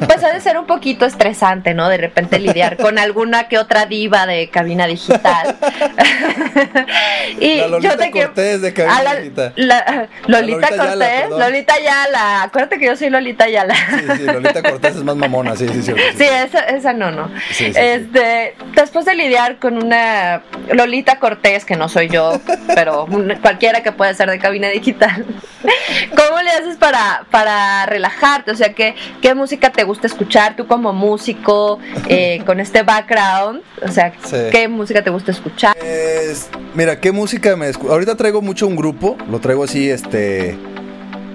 pues ha de ser un poquito estresante, ¿no? De repente lidiar con alguna que otra diva de cabina digital. y La Lolita yo te quiero... Cortés de Cabina la- Digital. la- Lolita Cortés, perdón. Lolita Ayala, acuérdate que yo soy Lolita Ayala. Sí, sí, Lolita Cortés es más mamona, sí, sí, sí. Sí, esa, esa no, no. Sí, sí, sí. este, después de lidiar con una Lolita Cortés, que no soy yo, pero cualquiera que pueda ser de cabina digital, ¿cómo le haces para, para relajarte? O sea, ¿qué, ¿qué música te gusta escuchar tú como músico eh, con este background? O sea, Sí. ¿qué música te gusta escuchar? Es- mira, ¿qué música me escu- Ahorita traigo mucho un grupo, lo traigo así, este...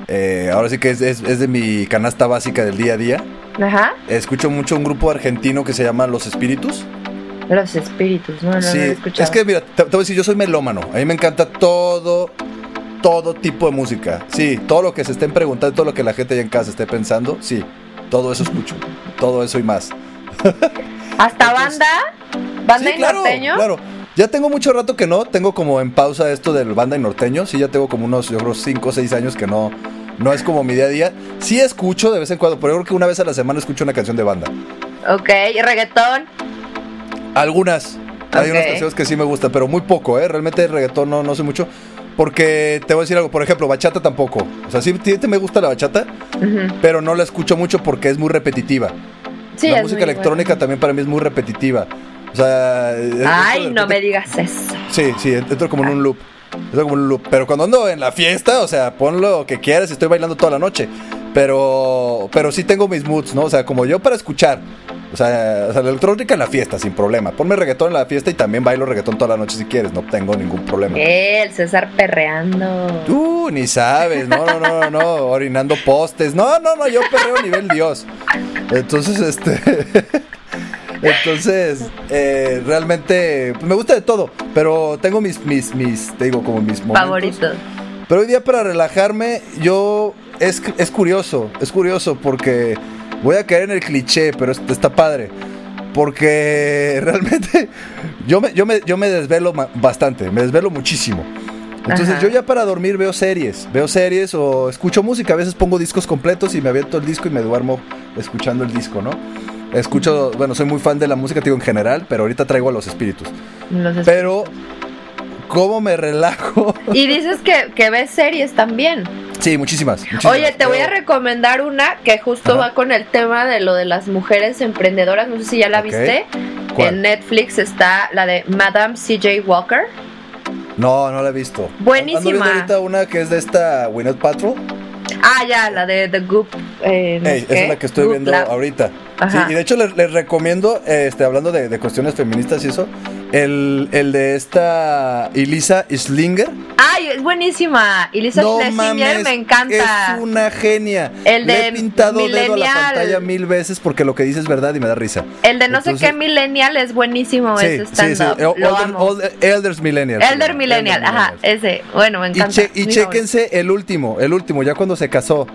eh, ahora sí que es, es- es de mi canasta básica del día a día. Ajá. Escucho mucho un grupo argentino que se llama Los Espíritus. Los espíritus, ¿no? No, no sí, escuchado. es que mira, te, te voy a decir, yo soy melómano. A mí me encanta todo, todo tipo de música. Sí, todo lo que se estén preguntando, todo lo que la gente allá en casa esté pensando, sí, todo eso escucho. Todo eso y más. ¿Hasta entonces- banda? ¿Banda sí, y claro, norteño? claro. Ya tengo mucho rato que no, tengo como en pausa esto del banda y norteño. Sí, ya tengo como unos, yo creo, 5 o 6 años que no, no es como mi día a día. Sí escucho de vez en cuando, pero yo creo que una vez a la semana escucho una canción de banda. Ok, ¿y reggaetón? Algunas. Hay Ok. unas canciones que sí me gustan, pero muy poco, ¿eh? Realmente el reggaetón no, no sé mucho. Porque te voy a decir algo, por ejemplo, bachata tampoco. O sea, sí, sí me gusta la bachata, Ujú. pero no la escucho mucho porque es muy repetitiva. Sí, la música electrónica bueno. también para mí es muy repetitiva. O sea... Ay, no me digas eso. Sí, sí, entro como en un loop. Entro como en un loop. Pero cuando ando en la fiesta, o sea, pon lo que quieras, estoy bailando toda la noche. Pero, pero sí tengo mis moods, ¿no? O sea, como yo para escuchar. O sea, o sea, la electrónica en la fiesta, sin problema. Ponme reggaetón en la fiesta y también bailo reggaetón toda la noche si quieres, no tengo ningún problema. Eh, el César perreando. Tú ni sabes, no, no, no, no, no, orinando postes. No, no, no, yo perreo a nivel Dios. Entonces, este. Entonces, eh, realmente pues, me gusta de todo, pero tengo mis, mis, mis, te digo, como mis momentos. Favorito. Pero hoy día para relajarme, yo es, es curioso, es curioso porque voy a caer en el cliché, pero es- está padre. Porque realmente yo me, yo me, yo me desvelo bastante, me desvelo muchísimo. Entonces Ajá. yo ya para dormir veo series, veo series o escucho música, a veces pongo discos completos y me aviento el disco y me duermo escuchando el disco, ¿no? Escucho, bueno, soy muy fan de la música, digo en general, pero ahorita traigo a los espíritus. Los es- Pero, ¿cómo me relajo? Y dices que, que ves series también. Sí, muchísimas. muchísimas. Oye, te voy a recomendar una que justo Ajá. va con el tema de lo de las mujeres emprendedoras. No sé si ya la viste. ¿Cuál? En Netflix está la de Madame CJ Walker. No, no la he visto. Buenísima. Ando viendo ahorita una que es de esta Winnet Patrol. Ah, ya, la de The Goop. eh, no Ey, sé esa qué. es la que estoy Goop viendo Lab. ahorita. Sí, y de hecho les, les recomiendo, este, hablando de, de cuestiones feministas y eso, El, el de esta Elisa Slinger. Ay, es buenísima. Elisa no Schlesinger me encanta. Es una genia. El Le de he pintado dedo a la pantalla mil veces porque lo que dice es verdad y me da risa. El de no sé Entonces- qué Millennial es buenísimo Sí, ese sí, sí. El- Lo Older- amo. Elders Millennial. Elder. Millennial, Elder ajá, ese. Bueno, me Y, encanta. che- y Mi chéquense el último, el último, ya cuando se casó.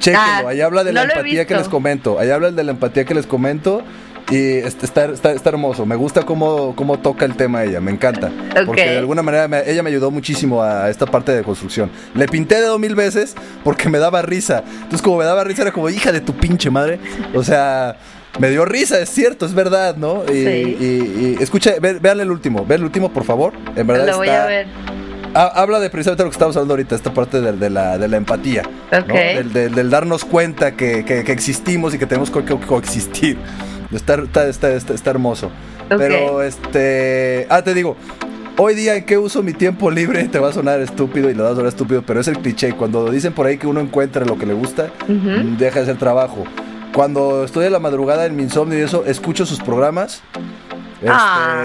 Chéquenlo, Ah, ahí habla de la no he empatía que les comento. Ahí habla de la empatía que les comento. Y está, está, está hermoso. Me gusta cómo, cómo toca el tema ella. Me encanta. Porque de alguna manera me- ella me ayudó muchísimo a esta parte de construcción. Le pinté dedo mil veces porque me daba risa. Entonces, como me daba risa, era como, hija de tu pinche madre. O sea. Me dio risa, es cierto, es verdad, ¿no? Y, Sí. y- y escucha, ve- vean el último, vean el último, por favor. En verdad Lo voy está- a ver. Ha- Habla de precisamente lo que estamos hablando ahorita, esta parte de, de la, de la empatía. ¿no? Ok. Del, del- del darnos cuenta que, que- que existimos y que tenemos que, que coexistir. Está, está, está, está- está hermoso. Pero, este. Ah, te digo. Hoy día, ¿en qué uso mi tiempo libre? Te va a sonar estúpido y le va a sonar estúpido, pero es el cliché. Cuando dicen por ahí que uno encuentra lo que le gusta, Ujú. deja de hacer trabajo. Cuando estoy en la madrugada en mi insomnio y eso, escucho sus programas. Este, Ah.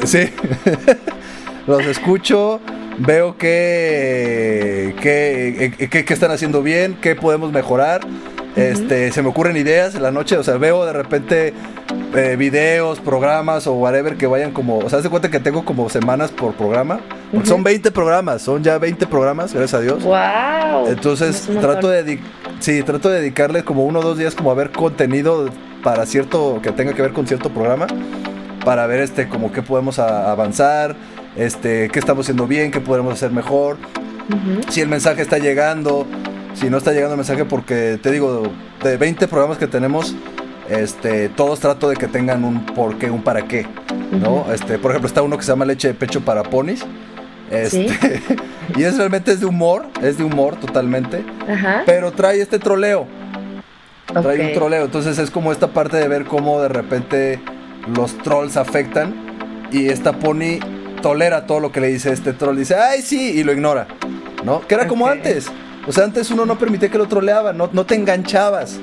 Sí. Los escucho, veo que, que, que- que están haciendo bien, qué podemos mejorar. Este, se me ocurren ideas en la noche, o sea, veo de repente eh, videos, programas o whatever que vayan como, o sea, de cuenta que tengo como semanas por programa, porque son 20 programas, son ya 20 programas, gracias a Dios. Wow. Entonces trato de sí, trato de dedicarle como uno o dos días como a ver contenido para cierto que tenga que ver con cierto programa para ver este como qué podemos a- avanzar, este qué estamos haciendo bien, qué podemos hacer mejor, si el mensaje está llegando, si no está llegando el mensaje porque te digo de 20 programas que tenemos este, todos trato de que tengan un por qué, un para qué, ¿no? Este, por ejemplo, está uno que se llama leche de pecho para ponis. Este, y es realmente es de humor, es de humor totalmente, Ajá. pero trae este troleo. Trae un troleo, entonces es como esta parte de ver cómo de repente los trolls afectan y esta pony tolera todo lo que le dice este troll, dice, "Ay, sí", y lo ignora. ¿No? Que era como antes. O sea, antes uno no permitía que lo troleaba, no, no te enganchabas.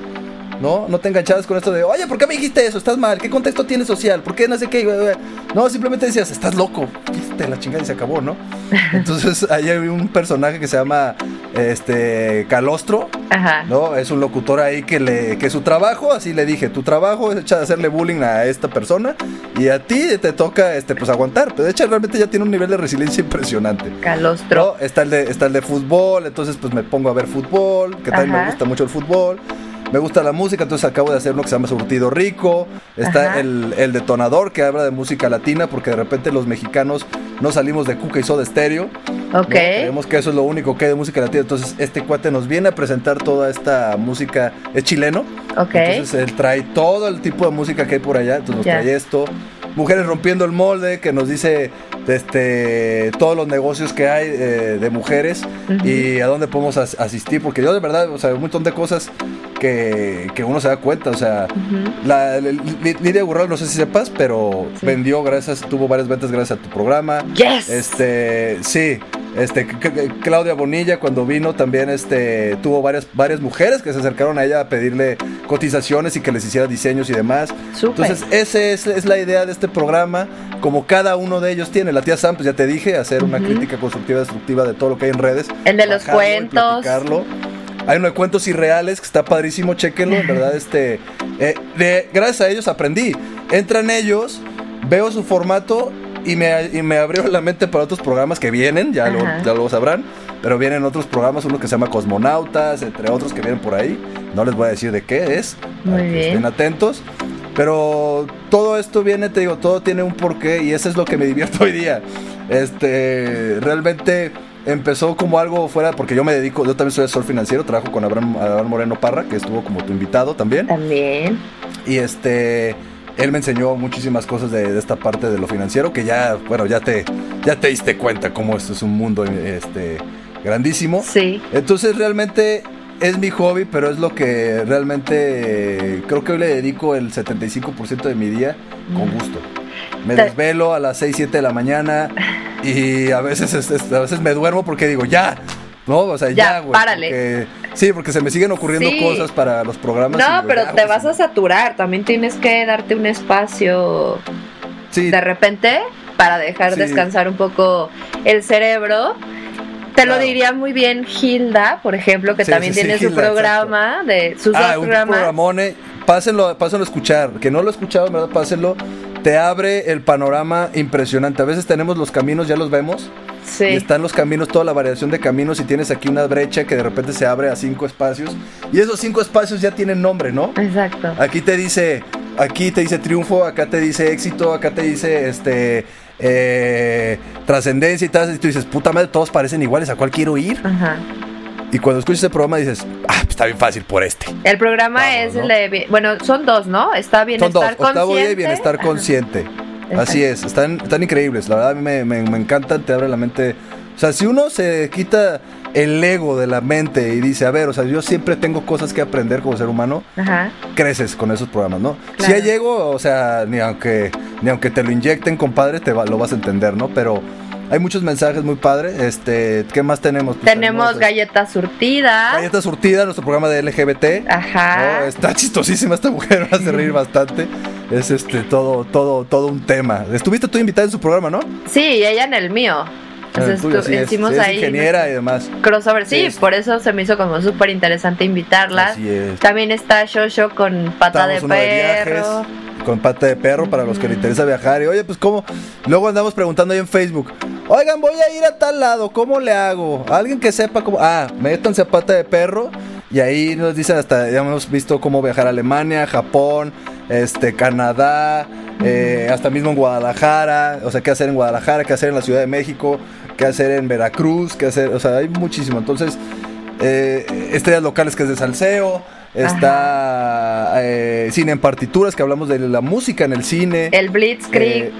¿No? No te enganchabas con esto de, oye, ¿por qué me dijiste eso? ¿Estás mal? ¿Qué contexto tiene social? ¿Por qué no sé qué? No, simplemente decías, estás loco. Quítate la chingada y se acabó, ¿no? Entonces ahí hay un personaje que se llama este Calostro, Ajá. ¿no? Es un locutor ahí que le que su trabajo, así le dije, tu trabajo es echar hacerle bullying a esta persona y a ti te toca este pues aguantar. Pero de hecho realmente ya tiene un nivel de resiliencia impresionante. Calostro. ¿no? Está el de está el de fútbol, entonces pues me pongo a ver fútbol, que también Ajá. me gusta mucho el fútbol. Me gusta la música, entonces acabo de hacer uno que se llama Surtido Rico. Está el, el detonador que habla de música latina, porque de repente los mexicanos no salimos de Cuca y Soda Estéreo. Ok. Creemos que eso es lo único que hay de música latina. Entonces, este cuate nos viene a presentar toda esta música. Es chileno. Ok. Entonces, él trae todo el tipo de música que hay por allá. Entonces, nos trae esto. Mujeres rompiendo el molde, que nos dice este, todos los negocios que hay eh, de mujeres y a dónde podemos as- asistir. Porque yo, de verdad, o sea, un montón de cosas que, que uno se da cuenta. O sea, la, la- Li- Lidia Gurral, no sé si sepas, pero Sí. vendió gracias, tuvo varias ventas gracias a tu programa. Yes. Este, sí, este, Claudia Bonilla cuando vino también, este, tuvo varias, varias mujeres que se acercaron a ella a pedirle cotizaciones y que les hiciera diseños y demás. Entonces, esa es, es la idea de este programa, como cada uno de ellos tiene. La tía Sam, pues ya te dije, hacer una crítica constructiva, destructiva de todo lo que hay en redes. El de los cuentos. Hay uno de cuentos irreales que está padrísimo, chequenlo, en verdad, este, eh, de, gracias a ellos aprendí. Entran ellos, veo su formato y me, y me abrió la mente para otros programas que vienen, ya lo, ya lo sabrán, pero vienen otros programas, uno que se llama Cosmonautas, entre otros que vienen por ahí. No les voy a decir de qué es, Muy para que bien. estén atentos. Pero todo esto viene, te digo, todo tiene un porqué y eso es lo que me divierto hoy día. Este, realmente empezó como algo fuera, porque yo me dedico, yo también soy asesor financiero, trabajo con Abraham, Abraham Moreno Parra, que estuvo como tu invitado también. También. Y este, él me enseñó muchísimas cosas de, de esta parte de lo financiero, que ya, bueno, ya te, ya te diste cuenta cómo esto es un mundo este, grandísimo. Sí. Entonces realmente es mi hobby, pero es lo que realmente creo que hoy le dedico el 75% de mi día con gusto. Me desvelo a las 6, 7 de la mañana y a veces, es- es- a veces me duermo porque digo, ya, ¿no? O sea, Ya, ya, güey. párale. Sí, porque se me siguen ocurriendo Sí. cosas para los programas. No, pero te vas a saturar. También tienes que darte un espacio Sí. de repente para dejar Sí. descansar un poco el cerebro. Te lo diría muy bien Hilda, por ejemplo, que Sí, también sí, tiene su programa, de sus Ah, dos un programas. programone. Pásenlo, pásenlo a escuchar. Que no lo he escuchado, verdad, pásenlo. Te abre el panorama impresionante. A veces tenemos los caminos, ya los vemos. Sí. Y están los caminos, toda la variación de caminos. Y tienes aquí una brecha que de repente se abre a cinco espacios. Y esos cinco espacios ya tienen nombre, ¿no? Exacto. Aquí te dice, aquí te dice triunfo, acá te dice éxito, acá te dice este eh, trascendencia y tal. Y tú dices, puta madre, todos parecen iguales, ¿a cuál quiero ir? Ajá. Y cuando escuchas ese programa dices, ah, pues está bien fácil por este. El programa Vamos, es ¿no? el de. Bueno, son dos, ¿no? Está Son Bienestar dos, Consciente. y bienestar Ajá. Exacto. Así es, están, están increíbles. La verdad a mí me, me, me encantan, te abre la mente. O sea, si uno se quita el ego de la mente y dice, a ver, o sea, yo siempre tengo cosas que aprender como ser humano, Ajá. creces con esos programas, ¿no? Claro. Si hay ego, o sea, ni aunque, ni aunque te lo inyecten, compadre, te va- lo vas a entender, ¿no? Pero hay muchos mensajes muy padres. Este, ¿qué más tenemos? Pues Tenemos eh, galleta surtida. Galleta surtida, nuestro programa de LGBT. Ajá. No, está chistosísima esta mujer, me hace reír bastante. Es este todo, todo, todo un tema. Estuviste tú invitada en su programa, ¿no? Sí, ella en el mío. El Entonces, tuyo, sí hicimos es ahí ingeniera y demás. crossover. Sí, Sí, por eso se me hizo como súper interesante invitarla. Así es. También está Shosho con pata Estamos de de perro. viajes, con pata de perro para los que les interesa viajar. Y oye, pues cómo. Luego andamos preguntando ahí en Facebook. Oigan, voy a ir a tal lado, ¿cómo le hago? Alguien que sepa cómo. Ah, métanse a pata de perro. Y ahí nos dicen hasta, ya hemos visto cómo viajar a Alemania, Japón, este, Canadá, eh, hasta mismo en Guadalajara. O sea, qué hacer en Guadalajara, qué hacer en la Ciudad de México, qué hacer en Veracruz, qué hacer. O sea, hay muchísimo. Entonces, eh, estrellas locales que es de salseo. Está eh, cine en partituras, que hablamos de la música en el cine. El Blitzkrieg. Eh,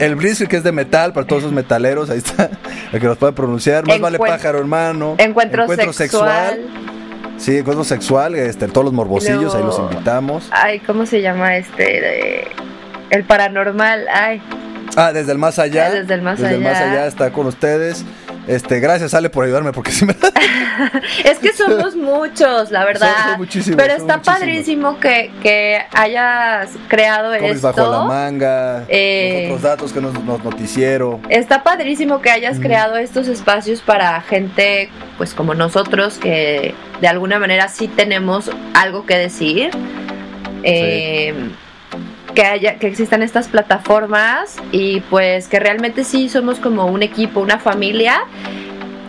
el Blitzkrieg que es de metal, para todos esos metaleros, ahí está, el que los puede pronunciar. Más vale pájaro, hermano. encuentro, sexual. Sí, encuentro sexual, este, todos los morbosillos, ahí los invitamos. Ay, ¿cómo se llama este? El paranormal. Ay, Ah, desde el más allá. Ah, desde el más Desde el más allá. allá está con ustedes. Este, gracias, Ale, por ayudarme, porque sí me es que somos muchos, la verdad. Son muchísimos, Pero está muchísimos. padrísimo que, que hayas creado Cómics esto. bajo la manga, Eh, los otros datos que nos, nos noticiero. Está padrísimo que hayas creado estos espacios para gente, pues como nosotros, que de alguna manera sí tenemos algo que decir. Eh, que haya, que existan estas plataformas y pues que realmente sí somos como un equipo, una familia.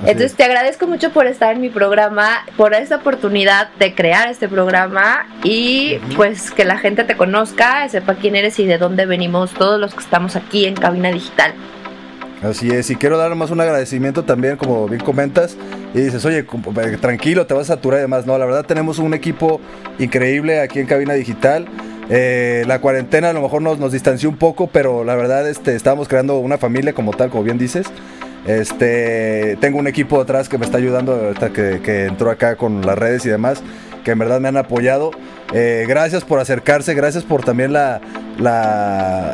Así Entonces es. te agradezco mucho por estar en mi programa, por esta oportunidad de crear este programa y pues que la gente te conozca, sepa quién eres y de dónde venimos todos los que estamos aquí en Cabina Digital. Así es, y quiero dar más un agradecimiento también, como bien comentas, y dices, oye, eh, tranquilo, te vas a saturar y demás. No, la verdad tenemos un equipo increíble aquí en Cabina Digital. Eh, la cuarentena a lo mejor nos, distanció un poco, pero la verdad este, estábamos creando una familia como tal, como bien dices. Este, tengo un equipo detrás que me está ayudando, que, que entró acá con las redes y demás, que en verdad me han apoyado. Eh, gracias por acercarse, gracias por también la,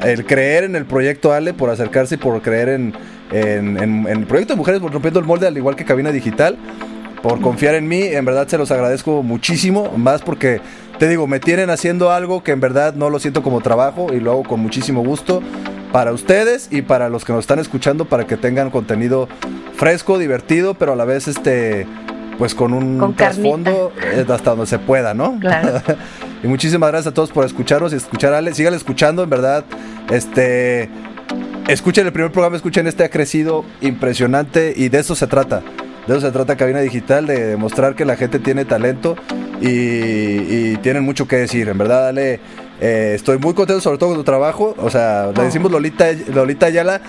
el creer en el proyecto Ale, por acercarse y por creer en, el proyecto de Mujeres Rompiendo el Molde, al igual que Cabina Digital, por confiar en mí, en verdad se los agradezco muchísimo, más porque te digo, me tienen haciendo algo que en verdad no lo siento como trabajo y lo hago con muchísimo gusto para ustedes y para los que nos están escuchando para que tengan contenido fresco, divertido, pero a la vez este pues con un Con trasfondo eh, hasta donde se pueda, ¿no? Claro. y muchísimas gracias a todos por escucharnos y escuchar a Ale. Sigan escuchando, en verdad. Este. Escuchen el primer programa, escuchen este, ha crecido impresionante y de eso se trata. De eso se trata Cabina Digital, de demostrar que la gente tiene talento y, y tienen mucho que decir. En verdad, Ale, eh, estoy muy contento sobre todo con tu trabajo. O sea, le Oh. decimos Lolita, Lolita Ayala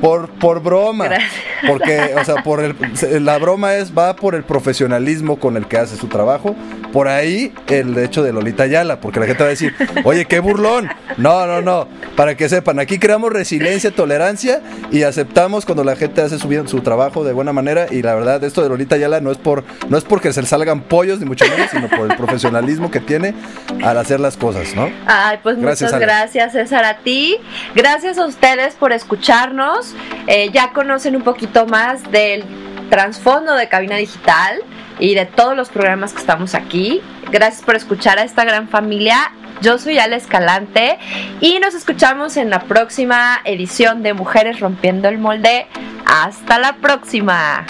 por, por broma. Gracias. Porque, o sea, por el, la broma es, va por el profesionalismo con el que hace su trabajo. Por ahí el hecho de Lolita Ayala, porque la gente va a decir, oye, qué burlón. No, no, no. Para que sepan, aquí creamos resiliencia, tolerancia y aceptamos cuando la gente hace su, su trabajo de buena manera. Y la verdad, esto de Lolita Ayala no es por, no es porque se le salgan pollos, ni mucho menos, sino por el profesionalismo que tiene al hacer las cosas, ¿no? Ay, pues Gracias, muchas gracias, César, a ti. Gracias a ustedes por escucharnos. Eh, ya conocen un poquito más del trasfondo de Cabina Digital y de todos los programas que estamos aquí. Gracias por escuchar a esta gran familia Yo soy Ale Escalante y nos escuchamos en la próxima edición de Mujeres Rompiendo el Molde. Hasta la próxima.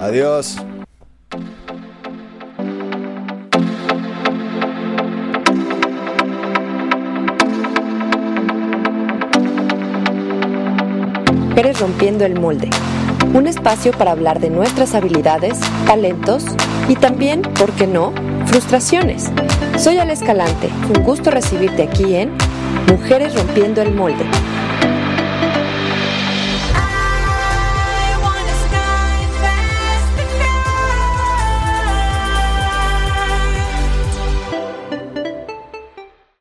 Adiós. Mujeres Rompiendo el Molde. Un espacio para hablar de nuestras habilidades, talentos y también, ¿por qué no?, frustraciones. Soy Ale Escalante. Un gusto recibirte aquí en Mujeres Rompiendo el Molde.